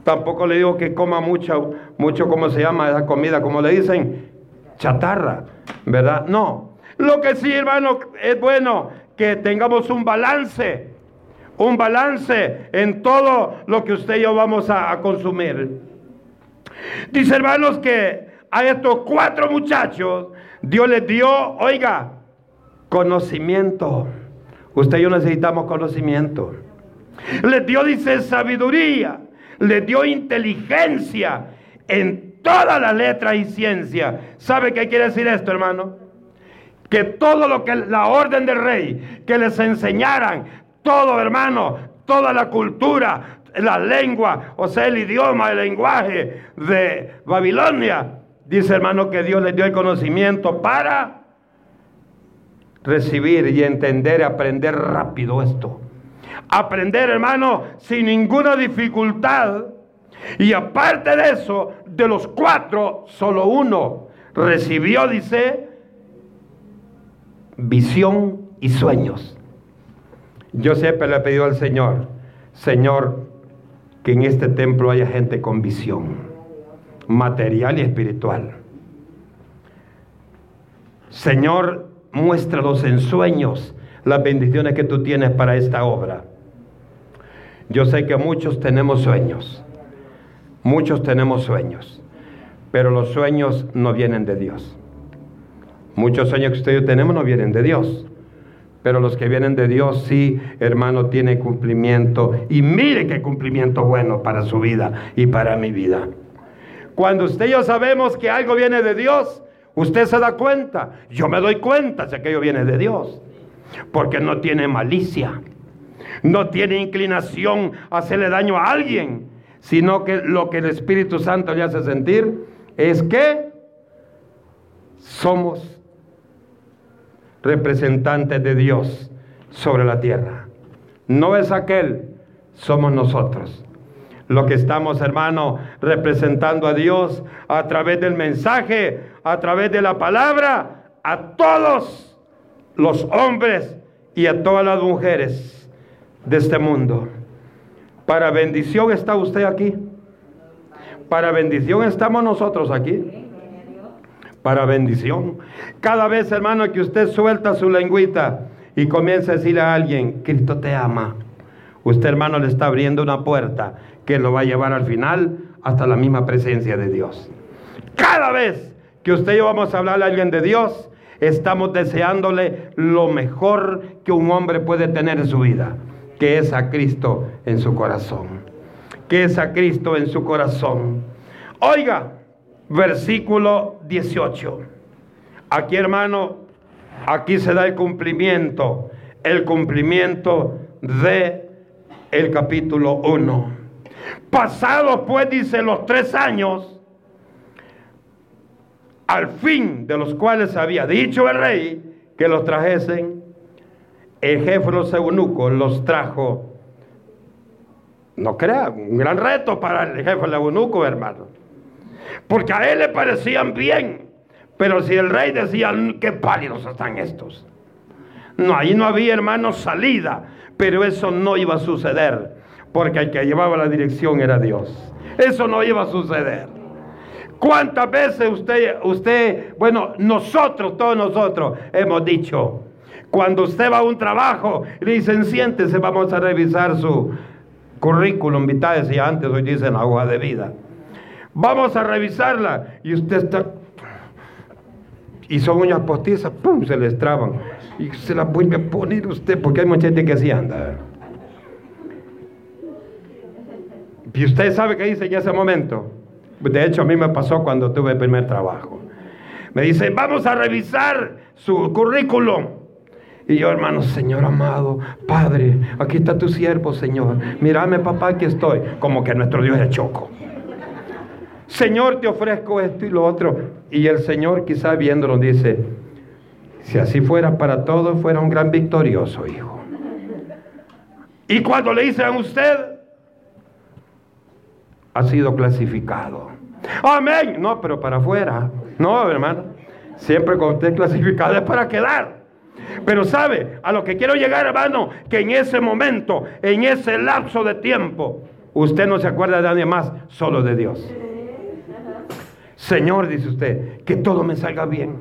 Tampoco le digo que coma mucho, mucho, ¿cómo se llama esa comida? Como le dicen, chatarra, ¿verdad? No. Lo que sí, hermano, es bueno que tengamos un balance, un balance en todo lo que usted y yo vamos a, consumir. Dice, hermanos, que a estos cuatro muchachos Dios les dio, oiga, conocimiento. Usted y yo necesitamos conocimiento. Les dio, dice, sabiduría le dio inteligencia en toda la letra y ciencia. ¿Sabe qué quiere decir esto, hermano? Que todo lo que la orden del rey, que les enseñaran, todo, hermano, toda la cultura, la lengua, o sea, el idioma, el lenguaje de Babilonia. Dice, hermano, que Dios les dio el conocimiento para recibir y entender y aprender rápido esto aprender, hermano, sin ninguna dificultad. Y aparte de eso, de los cuatro, solo uno recibió, dice, visión y sueños. Yo siempre le he pedido al Señor, Señor, que en este templo haya gente con visión, material y espiritual. Señor, muéstralos en sueños las bendiciones que tú tienes para esta obra. Yo sé que muchos tenemos sueños, muchos tenemos sueños, pero los sueños no vienen de Dios. Muchos sueños que ustedes tenemos no vienen de Dios, pero los que vienen de Dios sí, hermano, tiene cumplimiento. Y mire qué cumplimiento bueno para su vida y para mi vida. Cuando usted y yo sabemos que algo viene de Dios, usted se da cuenta. Yo me doy cuenta si aquello viene de Dios, porque no tiene malicia no tiene inclinación a hacerle daño a alguien, sino que lo que el Espíritu Santo le hace sentir es que somos representantes de Dios sobre la tierra. No es aquel, somos nosotros. Lo que estamos, hermano, representando a Dios a través del mensaje, a través de la palabra, a todos los hombres y a todas las mujeres de este mundo. Para bendición está usted aquí. Para bendición estamos nosotros aquí. Para bendición. Cada vez, hermano, que usted suelta su lengüita y comienza a decirle a alguien, Cristo te ama. Usted, hermano, le está abriendo una puerta que lo va a llevar al final hasta la misma presencia de Dios. Cada vez que usted y yo vamos a hablar a alguien de Dios, estamos deseándole lo mejor que un hombre puede tener en su vida que es a Cristo en su corazón. Que es a Cristo en su corazón. Oiga, versículo 18. Aquí, hermano, aquí se da el cumplimiento, el cumplimiento de el capítulo 1. Pasados pues, dice, los tres años, al fin de los cuales había dicho el rey que los trajesen, el jefe de los eunucos los trajo. No crea, un gran reto para el jefe del eunuco, hermano. Porque a él le parecían bien. Pero si el rey decía, qué pálidos están estos. No, ahí no había, hermano, salida. Pero eso no iba a suceder. Porque el que llevaba la dirección era Dios. Eso no iba a suceder. ¿Cuántas veces usted, usted, bueno, nosotros, todos nosotros, hemos dicho, cuando usted va a un trabajo, le dicen, siéntese, vamos a revisar su currículum vitae, si antes hoy dicen agua de vida. Vamos a revisarla y usted está... Y son uñas postizas, ¡pum! se les traban. Y se las vuelve a poner usted, porque hay mucha gente que así anda. Y usted sabe qué dice en ese momento. De hecho, a mí me pasó cuando tuve el primer trabajo. Me dice, vamos a revisar su currículum. Y yo, hermano, Señor amado, Padre, aquí está tu siervo, Señor. Mírame, papá, aquí estoy. Como que nuestro Dios es choco. Señor, te ofrezco esto y lo otro. Y el Señor, quizá viéndolo, dice, si así fuera para todos, fuera un gran victorioso, hijo. Y cuando le dicen a usted, ha sido clasificado. Amén. No, pero para afuera. No, hermano. Siempre cuando usted clasificado es para quedar. Pero sabe, a lo que quiero llegar, hermano, que en ese momento, en ese lapso de tiempo, usted no se acuerda de nadie más, solo de Dios. Señor, dice usted, que todo me salga bien.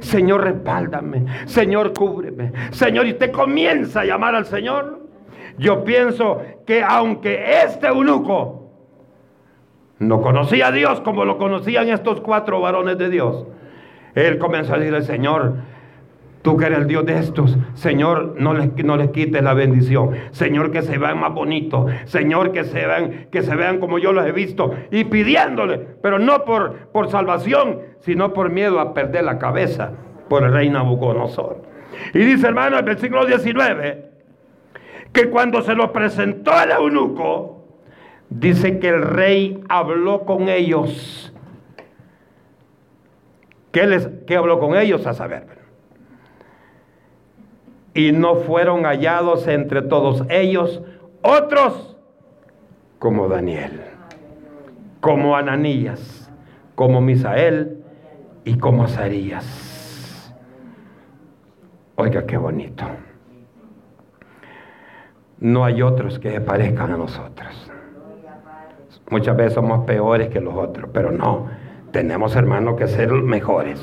Señor, respáldame. Señor, cúbreme. Señor, y usted comienza a llamar al Señor. Yo pienso que aunque este eunuco no conocía a Dios como lo conocían estos cuatro varones de Dios, él comenzó a decirle, Señor, Tú que eres el Dios de estos, Señor, no les, no les quites la bendición. Señor, que se vean más bonitos. Señor, que se vean, que se vean como yo los he visto. Y pidiéndole, pero no por, por salvación, sino por miedo a perder la cabeza por el rey Nabucodonosor. Y dice, hermano, el versículo 19, que cuando se lo presentó al eunuco, dice que el rey habló con ellos. ¿Qué, les, qué habló con ellos? A saber y no fueron hallados entre todos ellos otros como Daniel, como Ananías, como Misael y como Azarías. Oiga, qué bonito. No hay otros que se parezcan a nosotros. Muchas veces somos peores que los otros, pero no, tenemos hermanos que ser mejores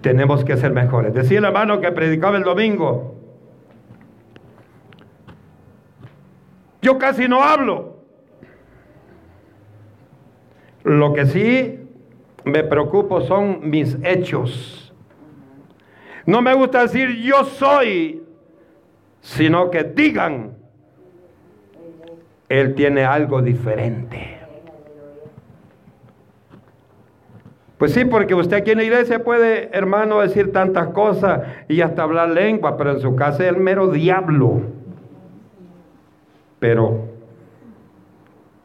tenemos que ser mejores. Decía el hermano que predicaba el domingo, yo casi no hablo. Lo que sí me preocupo son mis hechos. No me gusta decir yo soy, sino que digan, Él tiene algo diferente. Pues sí, porque usted aquí en la iglesia puede, hermano, decir tantas cosas y hasta hablar lengua, pero en su casa es el mero diablo. Pero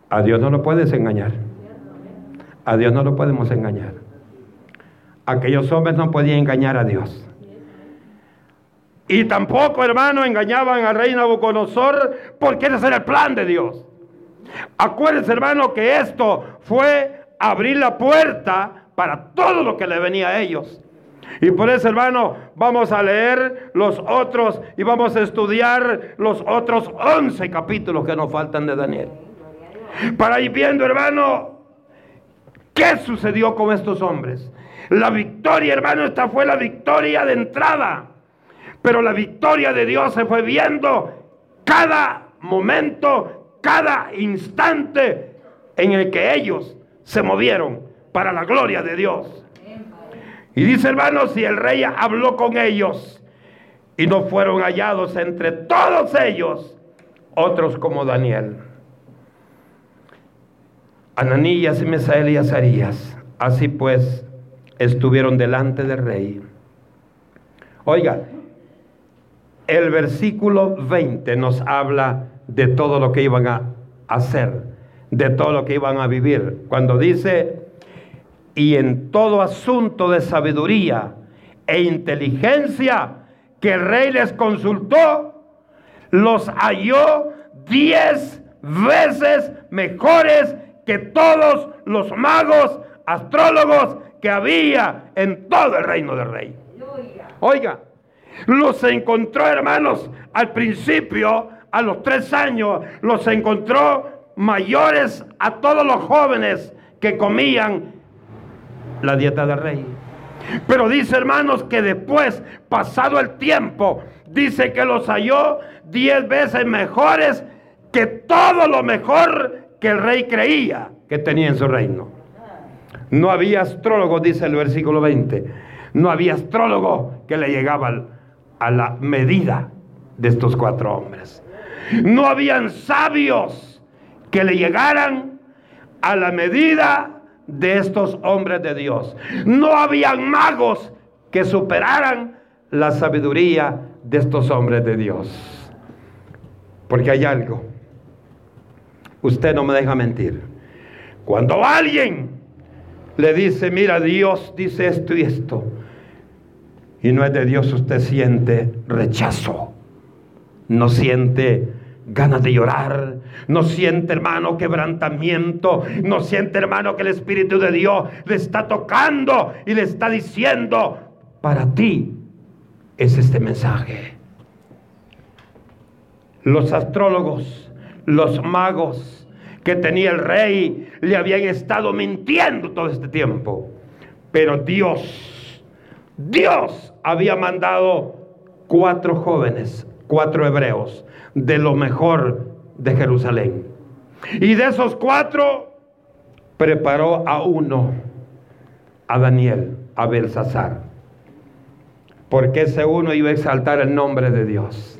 a Dios no lo puedes engañar. A Dios no lo podemos engañar. Aquellos hombres no podían engañar a Dios. Y tampoco, hermano, engañaban al rey Nabucodonosor porque ese era el plan de Dios. Acuérdense, hermano, que esto fue abrir la puerta para todo lo que le venía a ellos. Y por eso, hermano, vamos a leer los otros y vamos a estudiar los otros 11 capítulos que nos faltan de Daniel. Para ir viendo, hermano, qué sucedió con estos hombres. La victoria, hermano, esta fue la victoria de entrada. Pero la victoria de Dios se fue viendo cada momento, cada instante en el que ellos se movieron para la gloria de Dios. Y dice hermanos, si el rey habló con ellos y no fueron hallados entre todos ellos otros como Daniel. Ananías y Mesael y Azarías. Así pues, estuvieron delante del rey. Oiga, el versículo 20 nos habla de todo lo que iban a hacer, de todo lo que iban a vivir. Cuando dice, y en todo asunto de sabiduría e inteligencia que el rey les consultó, los halló diez veces mejores que todos los magos, astrólogos que había en todo el reino del rey. Oiga, los encontró hermanos al principio, a los tres años, los encontró mayores a todos los jóvenes que comían la dieta del rey. Pero dice hermanos que después, pasado el tiempo, dice que los halló diez veces mejores que todo lo mejor que el rey creía que tenía en su reino. No había astrólogo, dice el versículo 20. No había astrólogo que le llegaba a la medida de estos cuatro hombres. No habían sabios que le llegaran a la medida de estos hombres de Dios. No habían magos que superaran la sabiduría de estos hombres de Dios. Porque hay algo Usted no me deja mentir. Cuando alguien le dice, mira, Dios dice esto y esto, y no es de Dios, usted siente rechazo, no siente ganas de llorar, no siente hermano quebrantamiento, no siente hermano que el Espíritu de Dios le está tocando y le está diciendo, para ti es este mensaje. Los astrólogos los magos que tenía el rey le habían estado mintiendo todo este tiempo. Pero Dios, Dios había mandado cuatro jóvenes, cuatro hebreos, de lo mejor de Jerusalén. Y de esos cuatro preparó a uno, a Daniel, a Belsasar. Porque ese uno iba a exaltar el nombre de Dios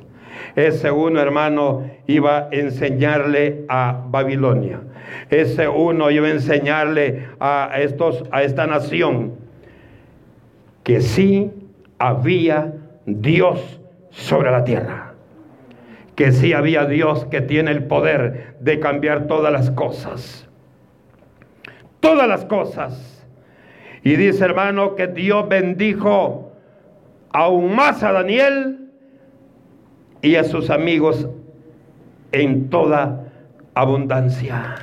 ese uno, hermano, iba a enseñarle a Babilonia. Ese uno iba a enseñarle a, estos, a esta nación que sí había Dios sobre la tierra. Que sí había Dios que tiene el poder de cambiar todas las cosas. Todas las cosas. Y dice hermano que Dios bendijo aún más a Daniel y a sus amigos en toda abundancia.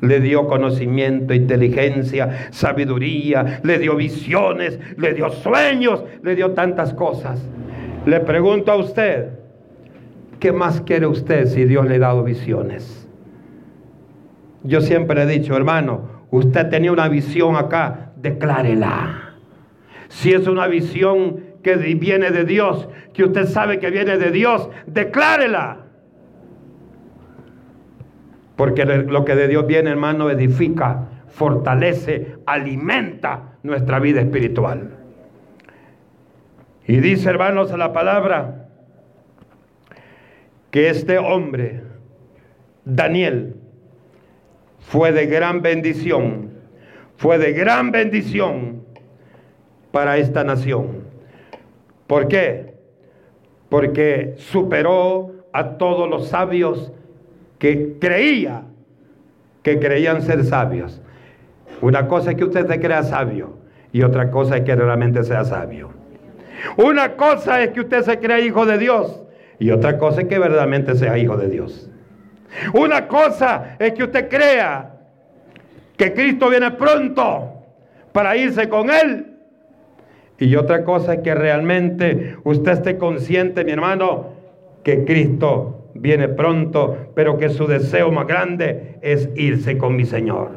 Le dio conocimiento, inteligencia, sabiduría, le dio visiones, le dio sueños, le dio tantas cosas. Le pregunto a usted, ¿qué más quiere usted si Dios le ha dado visiones? Yo siempre he dicho, hermano, usted tenía una visión acá, declárela. Si es una visión que viene de Dios, que usted sabe que viene de Dios, declárela. Porque lo que de Dios viene, hermano, edifica, fortalece, alimenta nuestra vida espiritual. Y dice, hermanos, a la palabra, que este hombre, Daniel, fue de gran bendición, fue de gran bendición para esta nación. ¿Por qué? Porque superó a todos los sabios que creía que creían ser sabios. Una cosa es que usted se crea sabio y otra cosa es que realmente sea sabio. Una cosa es que usted se crea hijo de Dios y otra cosa es que verdaderamente sea hijo de Dios. Una cosa es que usted crea que Cristo viene pronto para irse con él y otra cosa es que realmente usted esté consciente, mi hermano, que Cristo viene pronto, pero que su deseo más grande es irse con mi Señor.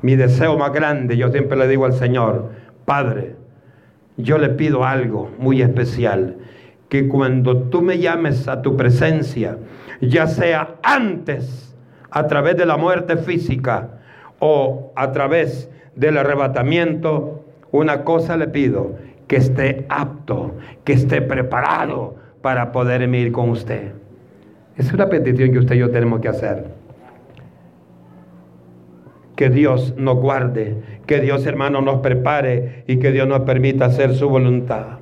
Mi deseo más grande, yo siempre le digo al Señor, Padre, yo le pido algo muy especial, que cuando tú me llames a tu presencia, ya sea antes, a través de la muerte física o a través del arrebatamiento, una cosa le pido, que esté apto, que esté preparado para poder ir con usted. Es una petición que usted y yo tenemos que hacer. Que Dios nos guarde, que Dios hermano nos prepare y que Dios nos permita hacer su voluntad.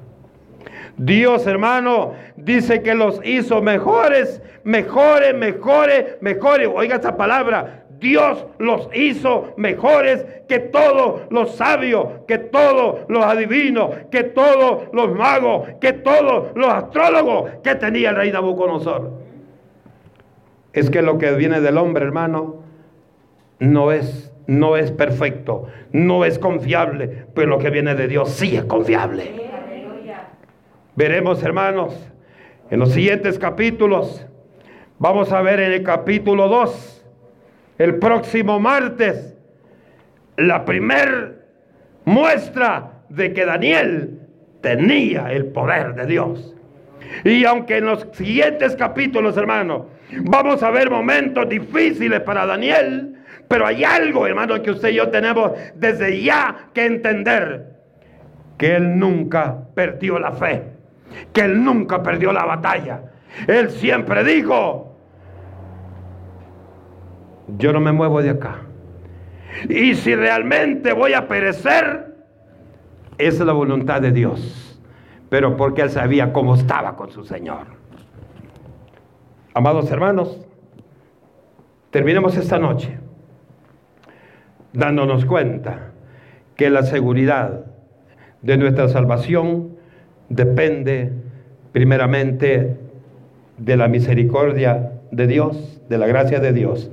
Dios, hermano, dice que los hizo mejores, mejores, mejores, mejores. Oiga esta palabra. Dios los hizo mejores que todos los sabios, que todos los adivinos, que todos los magos, que todos los astrólogos que tenía el rey Nabucodonosor. Es que lo que viene del hombre, hermano, no es no es perfecto, no es confiable, pero lo que viene de Dios sí es confiable. Veremos, hermanos, en los siguientes capítulos. Vamos a ver en el capítulo 2, el próximo martes, la primer muestra de que Daniel tenía el poder de Dios. Y aunque en los siguientes capítulos, hermanos, vamos a ver momentos difíciles para Daniel, pero hay algo, hermano, que usted y yo tenemos desde ya que entender. Que Él nunca perdió la fe. Que Él nunca perdió la batalla. Él siempre dijo, yo no me muevo de acá. Y si realmente voy a perecer, esa es la voluntad de Dios. Pero porque Él sabía cómo estaba con su Señor. Amados hermanos, terminemos esta noche dándonos cuenta que la seguridad de nuestra salvación depende primeramente de la misericordia de Dios, de la gracia de Dios,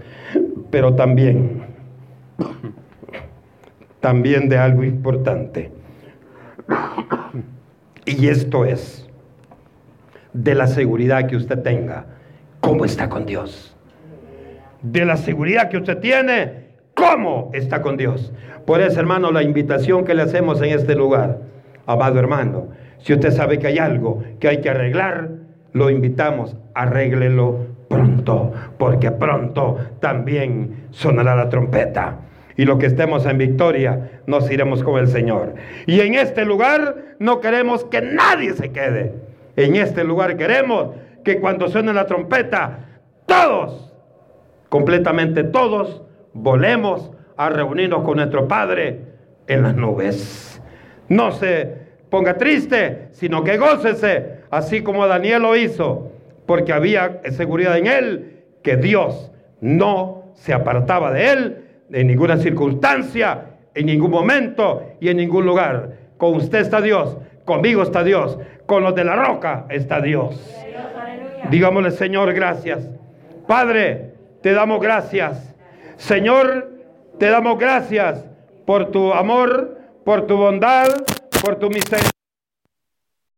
pero también, también de algo importante. Y esto es de la seguridad que usted tenga, cómo está con Dios. De la seguridad que usted tiene cómo está con Dios. Por eso, hermano, la invitación que le hacemos en este lugar, amado hermano, si usted sabe que hay algo que hay que arreglar, lo invitamos, arréglelo pronto, porque pronto también sonará la trompeta. Y lo que estemos en victoria, nos iremos con el Señor. Y en este lugar no queremos que nadie se quede. En este lugar queremos que cuando suene la trompeta, todos, completamente todos, volemos a reunirnos con nuestro Padre en las nubes. No se ponga triste, sino que gócese, así como Daniel lo hizo, porque había seguridad en él que Dios no se apartaba de él en ninguna circunstancia, en ningún momento y en ningún lugar. Con usted está Dios, conmigo está Dios, con los de la roca está Dios. Digámosle, Señor, gracias. Padre, te damos gracias Señor, te damos gracias por tu amor, por tu bondad, por tu misericordia.